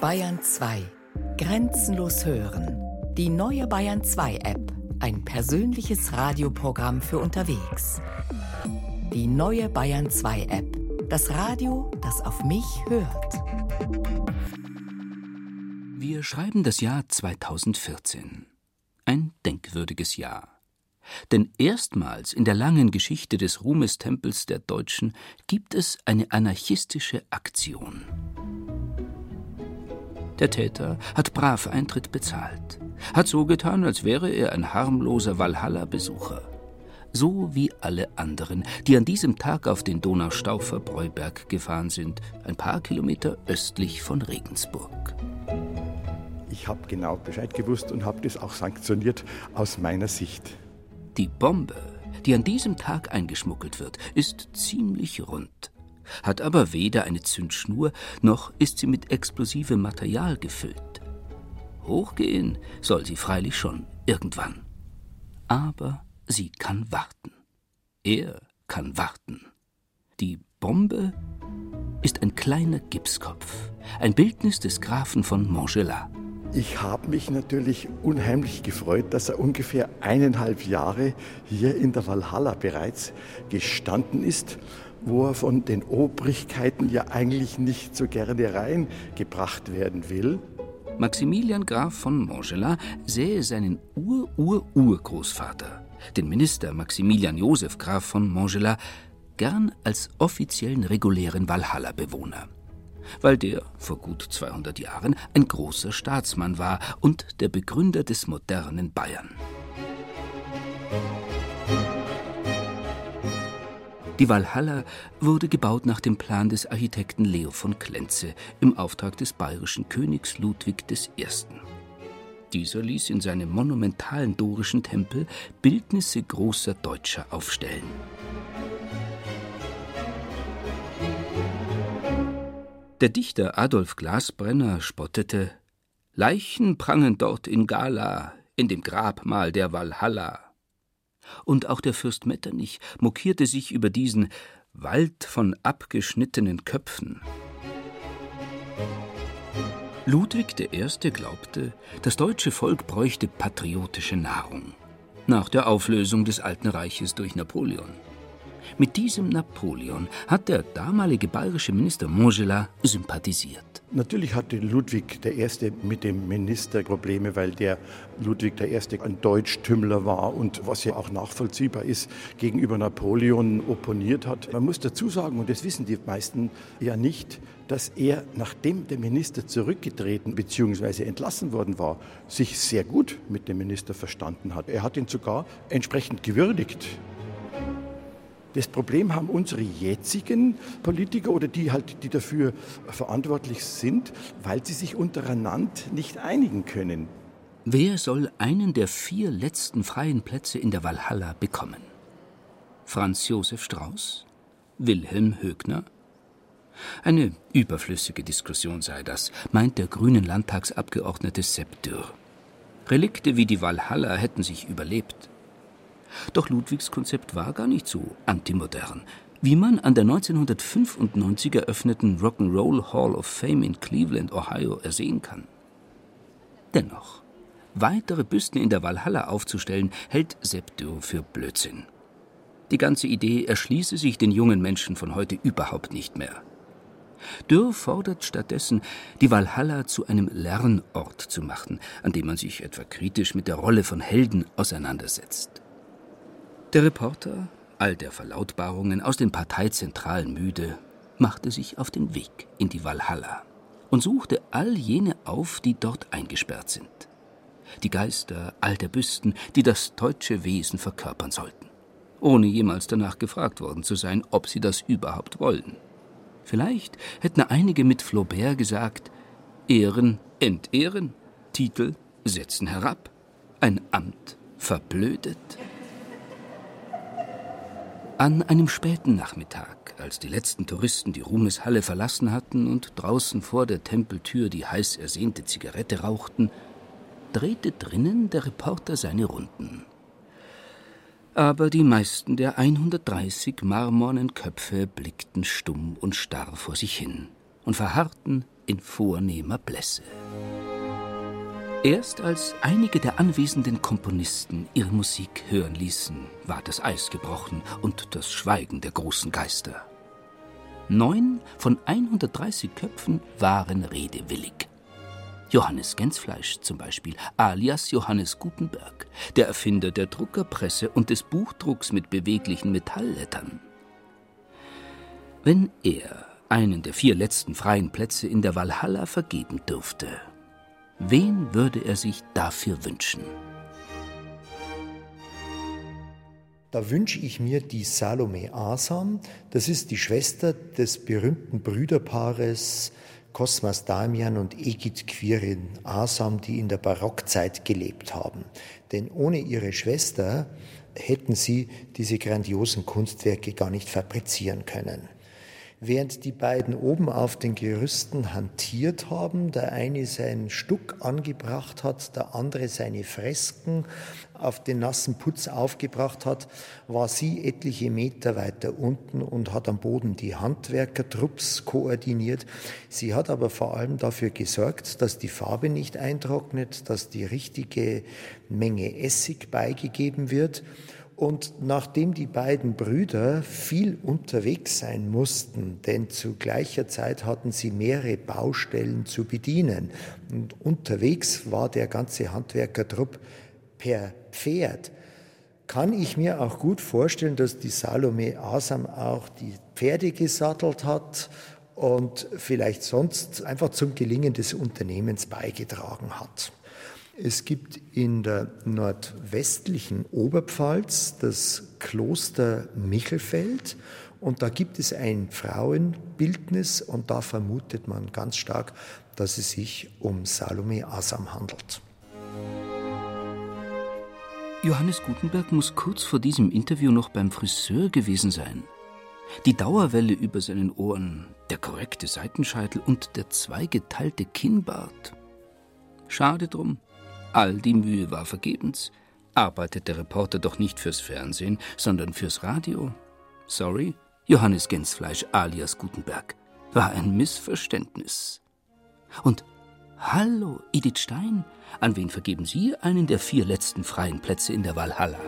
Bayern 2. Grenzenlos hören. Die neue Bayern 2 App. Ein persönliches Radioprogramm für unterwegs. Die neue Bayern 2 App. Das Radio, das auf mich hört. Wir schreiben das Jahr 2014. Ein denkwürdiges Jahr. Denn erstmals in der langen Geschichte des Ruhmestempels der Deutschen gibt es eine anarchistische Aktion. Der Täter hat brav Eintritt bezahlt, hat so getan, als wäre er ein harmloser Walhalla-Besucher. So wie alle anderen, die an diesem Tag auf den Donaustaufer-Breuberg gefahren sind, ein paar Kilometer östlich von Regensburg. Ich habe genau Bescheid gewusst und habe das auch sanktioniert aus meiner Sicht. Die Bombe, die an diesem Tag eingeschmuggelt wird, ist ziemlich rund, hat aber weder eine Zündschnur noch ist sie mit explosivem Material gefüllt. Hochgehen soll sie freilich schon irgendwann. Aber sie kann warten. Er kann warten. Die Bombe ist ein kleiner Gipskopf, ein Bildnis des Grafen von Montgelat. Ich habe mich natürlich unheimlich gefreut, dass er ungefähr eineinhalb Jahre hier in der Walhalla bereits gestanden ist, wo er von den Obrigkeiten ja eigentlich nicht so gerne reingebracht werden will. Maximilian Graf von Montgelat sähe seinen Ur-Ur-Urgroßvater, den Minister Maximilian Joseph Graf von Montgelat, gern als offiziellen regulären Walhalla-Bewohner weil der vor gut 200 Jahren ein großer Staatsmann war und der Begründer des modernen Bayern. Die Walhalla wurde gebaut nach dem Plan des Architekten Leo von Klenze im Auftrag des bayerischen Königs Ludwig I. Dieser ließ in seinem monumentalen dorischen Tempel Bildnisse großer Deutscher aufstellen. Der Dichter Adolf Glasbrenner spottete: Leichen prangen dort in Gala, in dem Grabmal der Walhalla. Und auch der Fürst Metternich mokierte sich über diesen Wald von abgeschnittenen Köpfen. Ludwig I. glaubte, das deutsche Volk bräuchte patriotische Nahrung. Nach der Auflösung des Alten Reiches durch Napoleon. Mit diesem Napoleon hat der damalige bayerische Minister Montgelat sympathisiert. Natürlich hatte Ludwig I. mit dem Minister Probleme, weil der Ludwig I. ein Deutschtümmler war und was ja auch nachvollziehbar ist, gegenüber Napoleon opponiert hat. Man muss dazu sagen, und das wissen die meisten ja nicht, dass er, nachdem der Minister zurückgetreten bzw. entlassen worden war, sich sehr gut mit dem Minister verstanden hat. Er hat ihn sogar entsprechend gewürdigt. Das Problem haben unsere jetzigen Politiker oder die halt, die dafür verantwortlich sind, weil sie sich untereinander nicht einigen können. Wer soll einen der vier letzten freien Plätze in der Walhalla bekommen? Franz Josef Strauß? Wilhelm Högner? Eine überflüssige Diskussion sei das, meint der grünen Landtagsabgeordnete Sepp Dürr. Relikte wie die Walhalla hätten sich überlebt. Doch Ludwigs Konzept war gar nicht so antimodern, wie man an der 1995 eröffneten Rock'n'Roll Hall of Fame in Cleveland, Ohio ersehen kann. Dennoch, weitere Büsten in der Walhalla aufzustellen, hält Dürr für Blödsinn. Die ganze Idee erschließe sich den jungen Menschen von heute überhaupt nicht mehr. Dürr fordert stattdessen, die Walhalla zu einem Lernort zu machen, an dem man sich etwa kritisch mit der Rolle von Helden auseinandersetzt. Der Reporter, all der Verlautbarungen aus den Parteizentralen müde, machte sich auf den Weg in die Walhalla und suchte all jene auf, die dort eingesperrt sind. Die Geister all der Büsten, die das deutsche Wesen verkörpern sollten, ohne jemals danach gefragt worden zu sein, ob sie das überhaupt wollen. Vielleicht hätten einige mit Flaubert gesagt, Ehren entehren, Titel setzen herab, ein Amt verblödet. An einem späten Nachmittag, als die letzten Touristen die Ruhmeshalle verlassen hatten und draußen vor der Tempeltür die heiß ersehnte Zigarette rauchten, drehte drinnen der Reporter seine Runden. Aber die meisten der 130 marmornen Köpfe blickten stumm und starr vor sich hin und verharrten in vornehmer Blässe. Erst als einige der anwesenden Komponisten ihre Musik hören ließen, war das Eis gebrochen und das Schweigen der großen Geister. Neun von 130 Köpfen waren redewillig. Johannes Gensfleisch zum Beispiel, alias Johannes Gutenberg, der Erfinder der Druckerpresse und des Buchdrucks mit beweglichen Metalllettern. Wenn er einen der vier letzten freien Plätze in der Walhalla vergeben dürfte, wen würde er sich dafür wünschen? Da wünsche ich mir die Salome Asam. Das ist die Schwester des berühmten Brüderpaares Kosmas Damian und Egid Quirin Asam, die in der Barockzeit gelebt haben. Denn ohne ihre Schwester hätten sie diese grandiosen Kunstwerke gar nicht fabrizieren können während die beiden oben auf den Gerüsten hantiert haben, der eine seinen Stuck angebracht hat, der andere seine Fresken auf den nassen Putz aufgebracht hat, war sie etliche Meter weiter unten und hat am Boden die Handwerkertrupps koordiniert. Sie hat aber vor allem dafür gesorgt, dass die Farbe nicht eintrocknet, dass die richtige Menge Essig beigegeben wird und nachdem die beiden Brüder viel unterwegs sein mussten, denn zu gleicher Zeit hatten sie mehrere Baustellen zu bedienen, und unterwegs war der ganze Handwerkertrupp per Pferd, kann ich mir auch gut vorstellen, dass die Salome Asam auch die Pferde gesattelt hat und vielleicht sonst einfach zum Gelingen des Unternehmens beigetragen hat. Es gibt in der nordwestlichen Oberpfalz das Kloster Michelfeld und da gibt es ein Frauenbildnis und da vermutet man ganz stark, dass es sich um Salome Asam handelt. Johannes Gutenberg muss kurz vor diesem Interview noch beim Friseur gewesen sein. Die Dauerwelle über seinen Ohren, der korrekte Seitenscheitel und der zweigeteilte Kinnbart. Schade drum, All die Mühe war vergebens. Arbeitet der Reporter doch nicht fürs Fernsehen, sondern fürs Radio. Sorry, Johannes Gensfleisch alias Gutenberg. War ein Missverständnis. Und hallo, Edith Stein, an wen vergeben Sie einen der vier letzten freien Plätze in der Walhalla?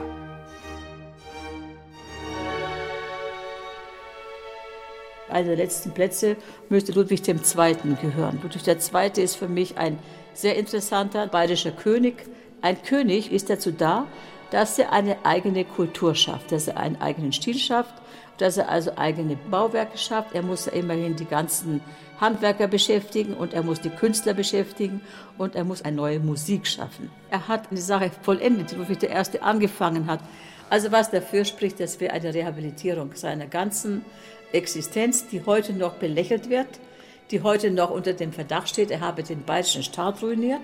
Einer der letzten Plätze müsste Ludwig II. gehören. Ludwig II. ist für mich ein sehr interessanter bayerischer König. Ein König ist dazu da, dass er eine eigene Kultur schafft, dass er einen eigenen Stil schafft, dass er also eigene Bauwerke schafft. Er muss immerhin die ganzen Handwerker beschäftigen und er muss die Künstler beschäftigen und er muss eine neue Musik schaffen. Er hat eine Sache vollendet, die Ludwig I. angefangen hat. Also was dafür spricht, das wäre eine Rehabilitierung seiner ganzen Existenz, die heute noch belächelt wird die heute noch unter dem Verdacht steht, er habe den bayerischen Staat ruiniert.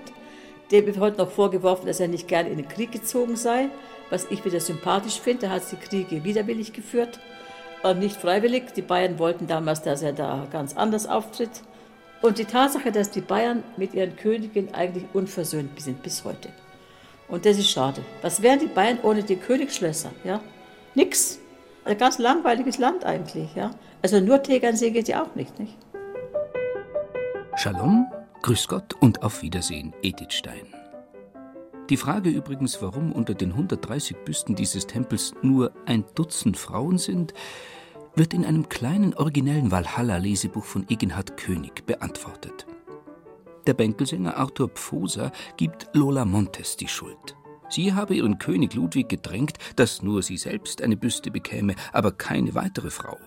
Dem wird heute noch vorgeworfen, dass er nicht gerne in den Krieg gezogen sei, was ich wieder sympathisch finde. Er hat die Kriege widerwillig geführt und nicht freiwillig. Die Bayern wollten damals, dass er da ganz anders auftritt. Und die Tatsache, dass die Bayern mit ihren Königen eigentlich unversöhnt sind bis heute. Und das ist schade. Was wären die Bayern ohne die Königsschlösser? Ja? Nix. Ein ganz langweiliges Land eigentlich. Ja? Also nur Tegernsee geht ja auch nicht. nicht? Shalom, Grüß Gott und auf Wiedersehen, Edith Stein. Die Frage übrigens, warum unter den 130 Büsten dieses Tempels nur ein Dutzend Frauen sind, wird in einem kleinen originellen Walhalla-Lesebuch von Egenhard König beantwortet. Der Bänkelsänger Arthur Pfoser gibt Lola Montes die Schuld. Sie habe ihren König Ludwig gedrängt, dass nur sie selbst eine Büste bekäme, aber keine weitere Frau.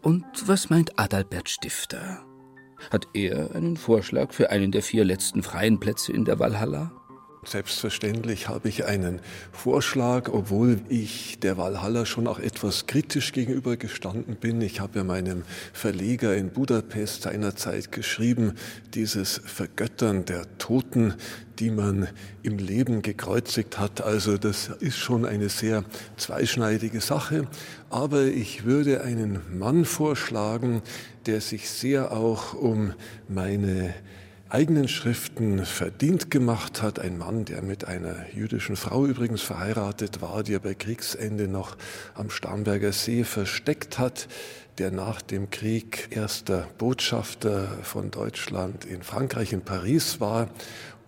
Und was meint Adalbert Stifter? Hat er einen Vorschlag für einen der vier letzten freien Plätze in der Walhalla? Selbstverständlich habe ich einen Vorschlag, obwohl ich der Walhalla schon auch etwas kritisch gegenüber gestanden bin. Ich habe ja meinem Verleger in Budapest seinerzeit geschrieben, dieses Vergöttern der Toten, die man im Leben gekreuzigt hat. Also das ist schon eine sehr zweischneidige Sache. Aber ich würde einen Mann vorschlagen, der sich sehr auch um meine eigenen Schriften verdient gemacht hat. Ein Mann, der mit einer jüdischen Frau übrigens verheiratet war, die er bei Kriegsende noch am Starnberger See versteckt hat, der nach dem Krieg erster Botschafter von Deutschland in Frankreich, in Paris war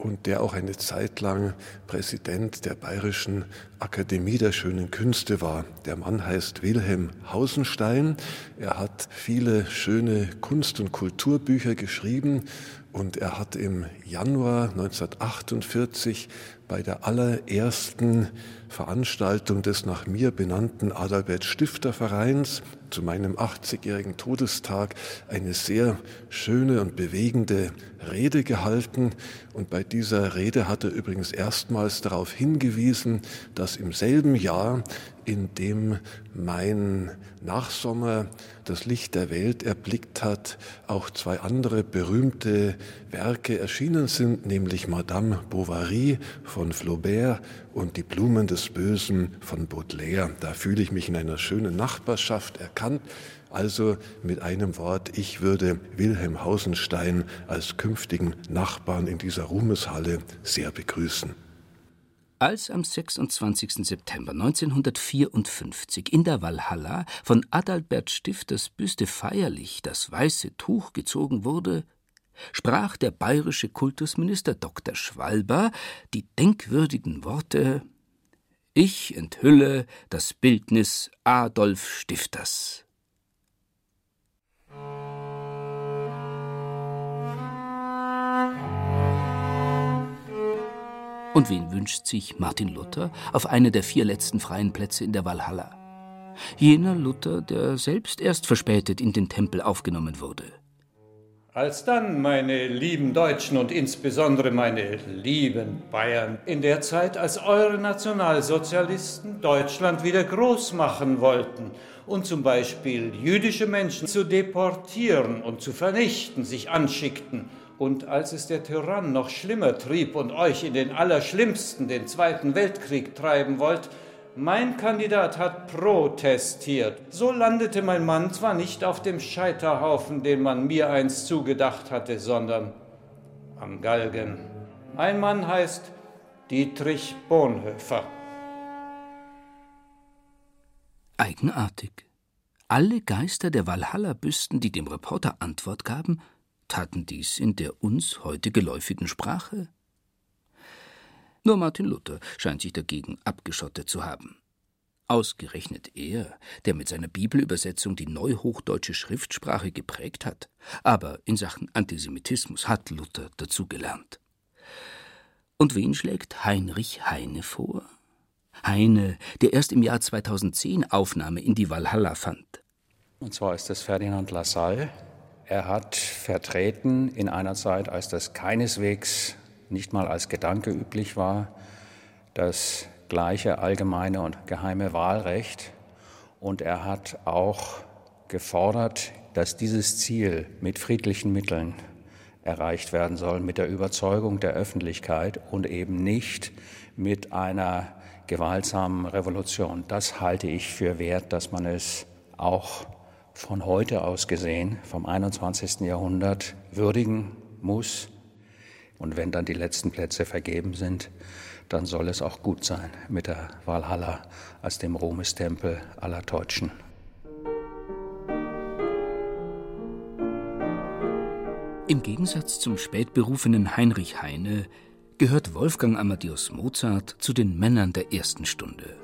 und der auch eine Zeit lang Präsident der Bayerischen Akademie der Schönen Künste war. Der Mann heißt Wilhelm Hausenstein. Er hat viele schöne Kunst- und Kulturbücher geschrieben und er hat im Januar 1948 bei der allerersten Veranstaltung des nach mir benannten Adalbert Stifter Vereins zu meinem 80-jährigen Todestag eine sehr schöne und bewegende Rede gehalten. Und bei dieser Rede hat er übrigens erstmals darauf hingewiesen, dass im selben Jahr, in dem mein Nachsommer das Licht der Welt erblickt hat, auch zwei andere berühmte Werke erschienen sind, nämlich Madame Bovary von Flaubert und Die Blumen des Bösen von Baudelaire. Da fühle ich mich in einer schönen Nachbarschaft erkannt. Also mit einem Wort, ich würde Wilhelm Hausenstein als künftigen Nachbarn in dieser Ruhmeshalle sehr begrüßen. Als am 26. September 1954 in der Walhalla von Adalbert Stifters Büste feierlich das weiße Tuch gezogen wurde, sprach der bayerische Kultusminister Dr. Schwalber die denkwürdigen Worte Ich enthülle das Bildnis Adolf Stifters. Und wen wünscht sich Martin Luther auf eine der vier letzten freien Plätze in der Walhalla? Jener Luther, der selbst erst verspätet in den Tempel aufgenommen wurde. Alsdann, meine lieben Deutschen und insbesondere meine lieben Bayern, in der Zeit, als eure Nationalsozialisten Deutschland wieder groß machen wollten und zum Beispiel jüdische Menschen zu deportieren und zu vernichten sich anschickten, und als es der Tyrann noch schlimmer trieb und euch in den allerschlimmsten, den Zweiten Weltkrieg treiben wollt, mein Kandidat hat protestiert. So landete mein Mann zwar nicht auf dem Scheiterhaufen, den man mir einst zugedacht hatte, sondern am Galgen. Mein Mann heißt Dietrich Bonhoeffer. Eigenartig. Alle Geister der Walhalla-Büsten, die dem Reporter Antwort gaben, taten dies in der uns heute geläufigen Sprache. Nur Martin Luther scheint sich dagegen abgeschottet zu haben. Ausgerechnet er, der mit seiner Bibelübersetzung die neuhochdeutsche Schriftsprache geprägt hat, aber in Sachen Antisemitismus hat Luther dazugelernt. Und wen schlägt Heinrich Heine vor? Heine, der erst im Jahr 2010 Aufnahme in die Walhalla fand. Und zwar ist es Ferdinand Lassalle. Er hat vertreten in einer Zeit, als das keineswegs nicht mal als Gedanke üblich war, das gleiche allgemeine und geheime Wahlrecht. Und er hat auch gefordert, dass dieses Ziel mit friedlichen Mitteln erreicht werden soll, mit der Überzeugung der Öffentlichkeit und eben nicht mit einer gewaltsamen Revolution. Das halte ich für wert, dass man es auch von heute aus gesehen, vom 21. Jahrhundert, würdigen muss. Und wenn dann die letzten Plätze vergeben sind, dann soll es auch gut sein mit der Valhalla als dem Ruhmestempel aller Deutschen. Im Gegensatz zum spätberufenen Heinrich Heine gehört Wolfgang Amadeus Mozart zu den Männern der ersten Stunde.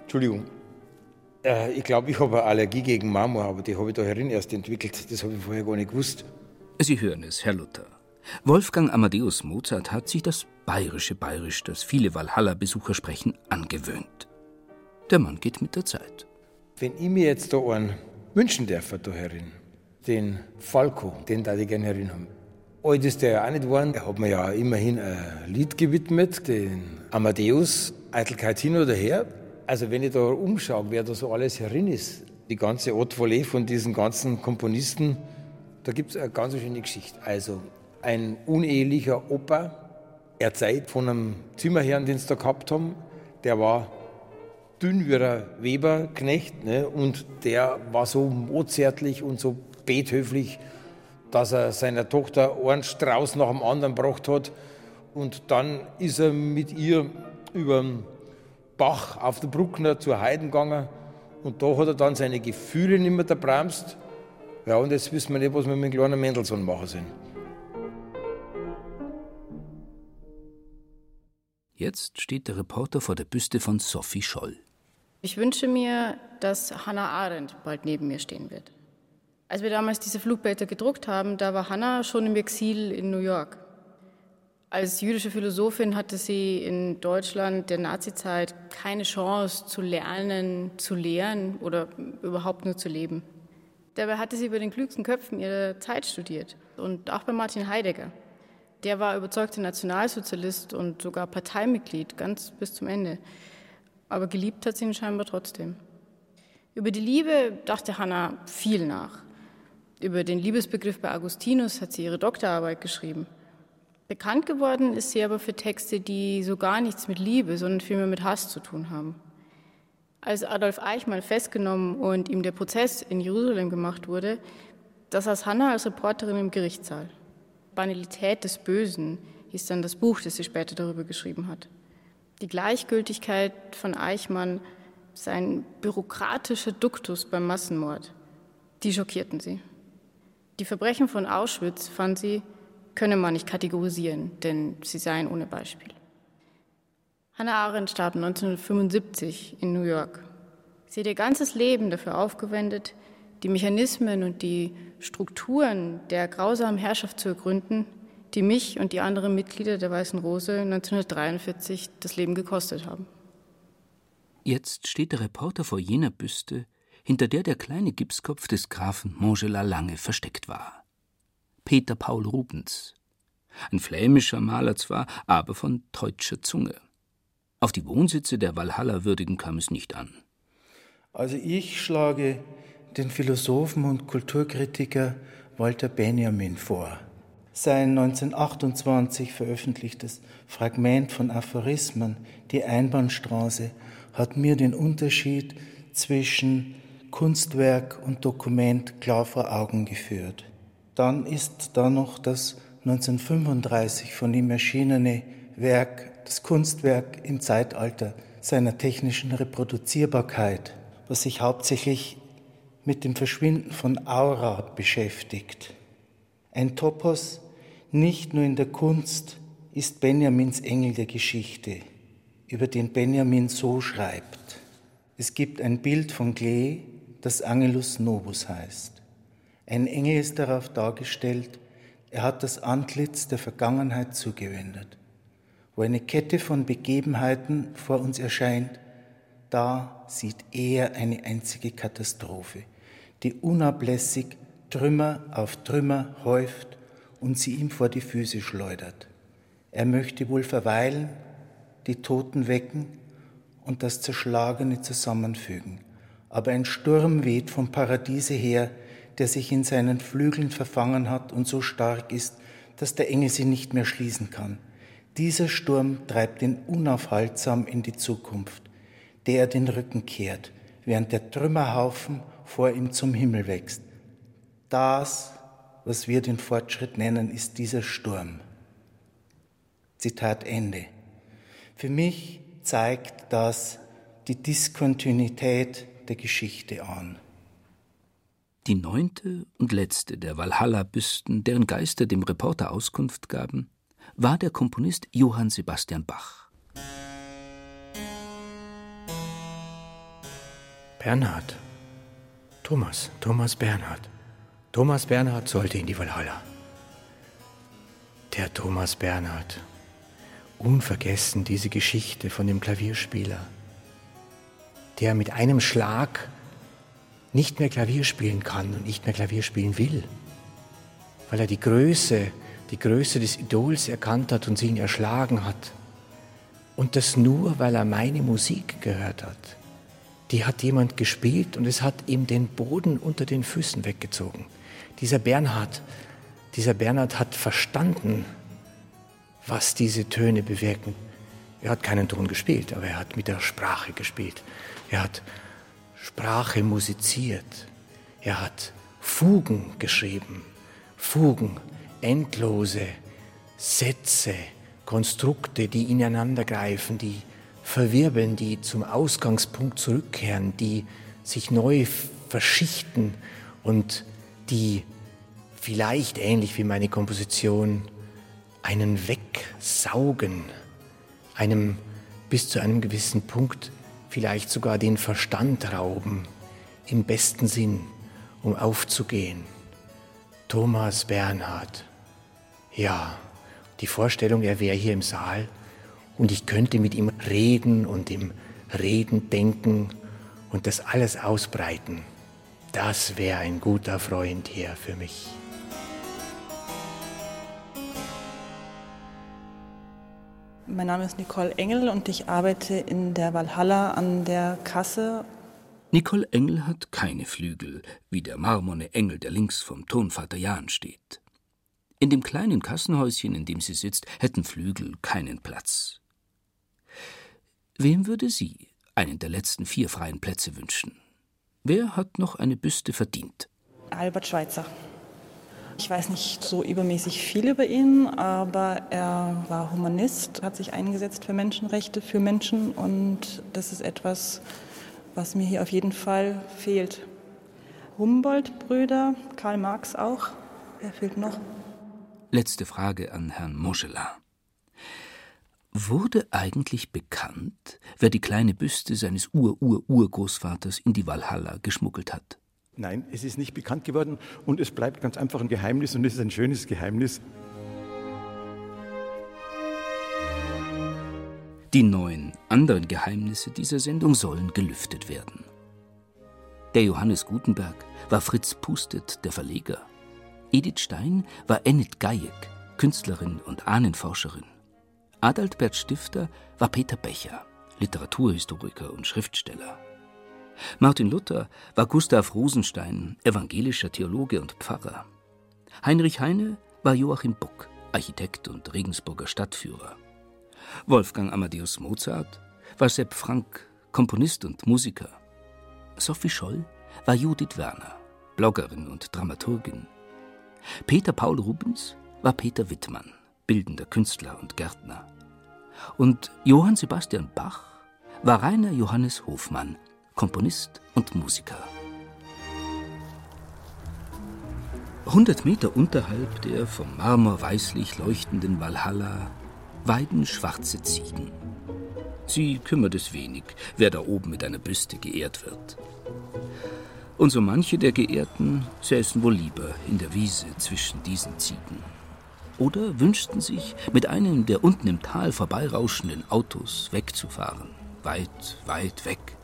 Entschuldigung. Äh, ich glaube, ich habe eine Allergie gegen Marmor, aber die habe ich da herin erst entwickelt. Das habe ich vorher gar nicht gewusst. Sie hören es, Herr Luther. Wolfgang Amadeus Mozart hat sich das bayerische Bayerisch, das viele Walhalla-Besucher sprechen, angewöhnt. Der Mann geht mit der Zeit. Wenn ich mir jetzt da einen wünschen darf, da herin, den Falco, den da ich gerne herin haben. Alt ist der ja auch nicht geworden. Er hat mir ja immerhin ein Lied gewidmet, den Amadeus, Eitelkeit hin oder her. Also wenn ich da umschaue, wer da so alles herin ist, die ganze Haute Volée von diesen ganzen Komponisten, da gibt es eine ganz schöne Geschichte. Also ein unehelicher Opa, er zeigt von einem Zimmerherrn, den sie da gehabt haben, der war dünn wie ein Weberknecht ne? und der war so mozartlich und so bethöflich, dass er seiner Tochter einen Strauß nach dem anderen gebracht hat und dann ist er mit ihr über Bach auf der Bruckner zur Heiden gegangen Und da hat er dann seine Gefühle nicht mehr erbremst. Ja, und jetzt wissen wir nicht, was wir mit dem kleinen Mendelssohn machen sollen. Jetzt steht der Reporter vor der Büste von Sophie Scholl. Ich wünsche mir, dass Hannah Arendt bald neben mir stehen wird. Als wir damals diese Flugblätter gedruckt haben, da war Hannah schon im Exil in New York. Als jüdische Philosophin hatte sie in Deutschland der Nazizeit keine Chance zu lernen, zu lehren oder überhaupt nur zu leben. Dabei hatte sie über den klügsten Köpfen ihrer Zeit studiert und auch bei Martin Heidegger. Der war überzeugter Nationalsozialist und sogar Parteimitglied, ganz bis zum Ende. Aber geliebt hat sie ihn scheinbar trotzdem. Über die Liebe dachte Hannah viel nach. Über den Liebesbegriff bei Augustinus hat sie ihre Doktorarbeit geschrieben. Bekannt geworden ist sie aber für Texte, die so gar nichts mit Liebe, sondern vielmehr mit Hass zu tun haben. Als Adolf Eichmann festgenommen und ihm der Prozess in Jerusalem gemacht wurde, da saß Hannah als Reporterin im Gerichtssaal. Banalität des Bösen hieß dann das Buch, das sie später darüber geschrieben hat. Die Gleichgültigkeit von Eichmann, sein bürokratischer Duktus beim Massenmord, die schockierten sie. Die Verbrechen von Auschwitz fand sie könne man nicht kategorisieren, denn sie seien ohne Beispiel. Hannah Arendt starb 1975 in New York. Sie hat ihr ganzes Leben dafür aufgewendet, die Mechanismen und die Strukturen der grausamen Herrschaft zu ergründen, die mich und die anderen Mitglieder der Weißen Rose 1943 das Leben gekostet haben. Jetzt steht der Reporter vor jener Büste, hinter der der kleine Gipskopf des Grafen Montgelas lange versteckt war. Peter Paul Rubens. Ein flämischer Maler zwar, aber von deutscher Zunge. Auf die Wohnsitze der Walhalla-Würdigen kam es nicht an. Also ich schlage den Philosophen und Kulturkritiker Walter Benjamin vor. Sein 1928 veröffentlichtes Fragment von Aphorismen, die Einbahnstraße, hat mir den Unterschied zwischen Kunstwerk und Dokument klar vor Augen geführt. Dann ist da noch das 1935 von ihm erschienene Werk, das Kunstwerk im Zeitalter seiner technischen Reproduzierbarkeit, was sich hauptsächlich mit dem Verschwinden von Aura beschäftigt. Ein Topos nicht nur in der Kunst ist Benjamins Engel der Geschichte, über den Benjamin so schreibt. Es gibt ein Bild von Klee, das Angelus Novus heißt. Ein Engel ist darauf dargestellt, er hat das Antlitz der Vergangenheit zugewendet. Wo eine Kette von Begebenheiten vor uns erscheint, da sieht er eine einzige Katastrophe, die unablässig Trümmer auf Trümmer häuft und sie ihm vor die Füße schleudert. Er möchte wohl verweilen, die Toten wecken und das Zerschlagene zusammenfügen. Aber ein Sturm weht vom Paradiese her, der sich in seinen Flügeln verfangen hat und so stark ist, dass der Engel sie nicht mehr schließen kann. Dieser Sturm treibt ihn unaufhaltsam in die Zukunft, der er den Rücken kehrt, während der Trümmerhaufen vor ihm zum Himmel wächst. Das, was wir den Fortschritt nennen, ist dieser Sturm. Zitat Ende. Für mich zeigt das die Diskontinuität der Geschichte an die neunte und letzte der Walhalla-Büsten, deren Geister dem Reporter Auskunft gaben, war der Komponist Johann Sebastian Bach. Bernhard. Thomas, Thomas Bernhard. Thomas Bernhard sollte in die Walhalla. Der Thomas Bernhard. Unvergessen diese Geschichte von dem Klavierspieler, der mit einem Schlag nicht mehr Klavier spielen kann und nicht mehr Klavier spielen will, weil er die Größe, die Größe des Idols erkannt hat und sie ihn erschlagen hat. Und das nur, weil er meine Musik gehört hat. Die hat jemand gespielt und es hat ihm den Boden unter den Füßen weggezogen. Dieser Bernhard, dieser Bernhard hat verstanden, was diese Töne bewirken. Er hat keinen Ton gespielt, aber er hat mit der Sprache gespielt. Er hat Sprache musiziert. Er hat Fugen geschrieben. Fugen, endlose Sätze, Konstrukte, die ineinandergreifen, die verwirbeln, die zum Ausgangspunkt zurückkehren, die sich neu verschichten und die vielleicht ähnlich wie meine Komposition einen wegsaugen, einem bis zu einem gewissen Punkt vielleicht sogar den Verstand rauben, im besten Sinn, um aufzugehen. Thomas Bernhard. Ja, die Vorstellung, er wäre hier im Saal und ich könnte mit ihm reden und im Reden denken und das alles ausbreiten. Das wäre ein guter Freund hier für mich. Mein Name ist Nicole Engel und ich arbeite in der Valhalla an der Kasse. Nicole Engel hat keine Flügel, wie der marmorne Engel, der links vom Tonvater Jan steht. In dem kleinen Kassenhäuschen, in dem sie sitzt, hätten Flügel keinen Platz. Wem würde sie einen der letzten vier freien Plätze wünschen? Wer hat noch eine Büste verdient? Albert Schweitzer. Ich weiß nicht so übermäßig viel über ihn, aber er war Humanist, hat sich eingesetzt für Menschenrechte, für Menschen und das ist etwas, was mir hier auf jeden Fall fehlt. Humboldt-Brüder, Karl Marx auch. Wer fehlt noch? Letzte Frage an Herrn Moschela. Wurde eigentlich bekannt, wer die kleine Büste seines Ur-Ur-Urgroßvaters in die Walhalla geschmuggelt hat? Nein, es ist nicht bekannt geworden und es bleibt ganz einfach ein Geheimnis und es ist ein schönes Geheimnis. Die neun anderen Geheimnisse dieser Sendung sollen gelüftet werden. Der Johannes Gutenberg war Fritz Pustet, der Verleger. Edith Stein war Enid Gajek, Künstlerin und Ahnenforscherin. Adalbert Stifter war Peter Becher, Literaturhistoriker und Schriftsteller. Martin Luther war Gustav Rosenstein, evangelischer Theologe und Pfarrer. Heinrich Heine war Joachim Buck, Architekt und Regensburger Stadtführer. Wolfgang Amadeus Mozart war Sepp Frank, Komponist und Musiker. Sophie Scholl war Judith Werner, Bloggerin und Dramaturgin. Peter Paul Rubens war Peter Wittmann, bildender Künstler und Gärtner. Und Johann Sebastian Bach war Rainer Johannes Hofmann, Komponist und Musiker. 100 Meter unterhalb der vom Marmor weißlich leuchtenden Walhalla weiden schwarze Ziegen. Sie kümmert es wenig, wer da oben mit einer Büste geehrt wird. Und so manche der Geehrten säßen wohl lieber in der Wiese zwischen diesen Ziegen. Oder wünschten sich, mit einem der unten im Tal vorbeirauschenden Autos wegzufahren, weit, weit weg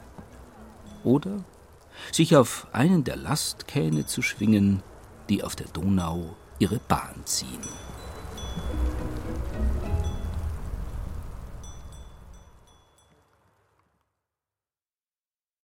oder sich auf einen der Lastkähne zu schwingen, die auf der Donau ihre Bahn ziehen.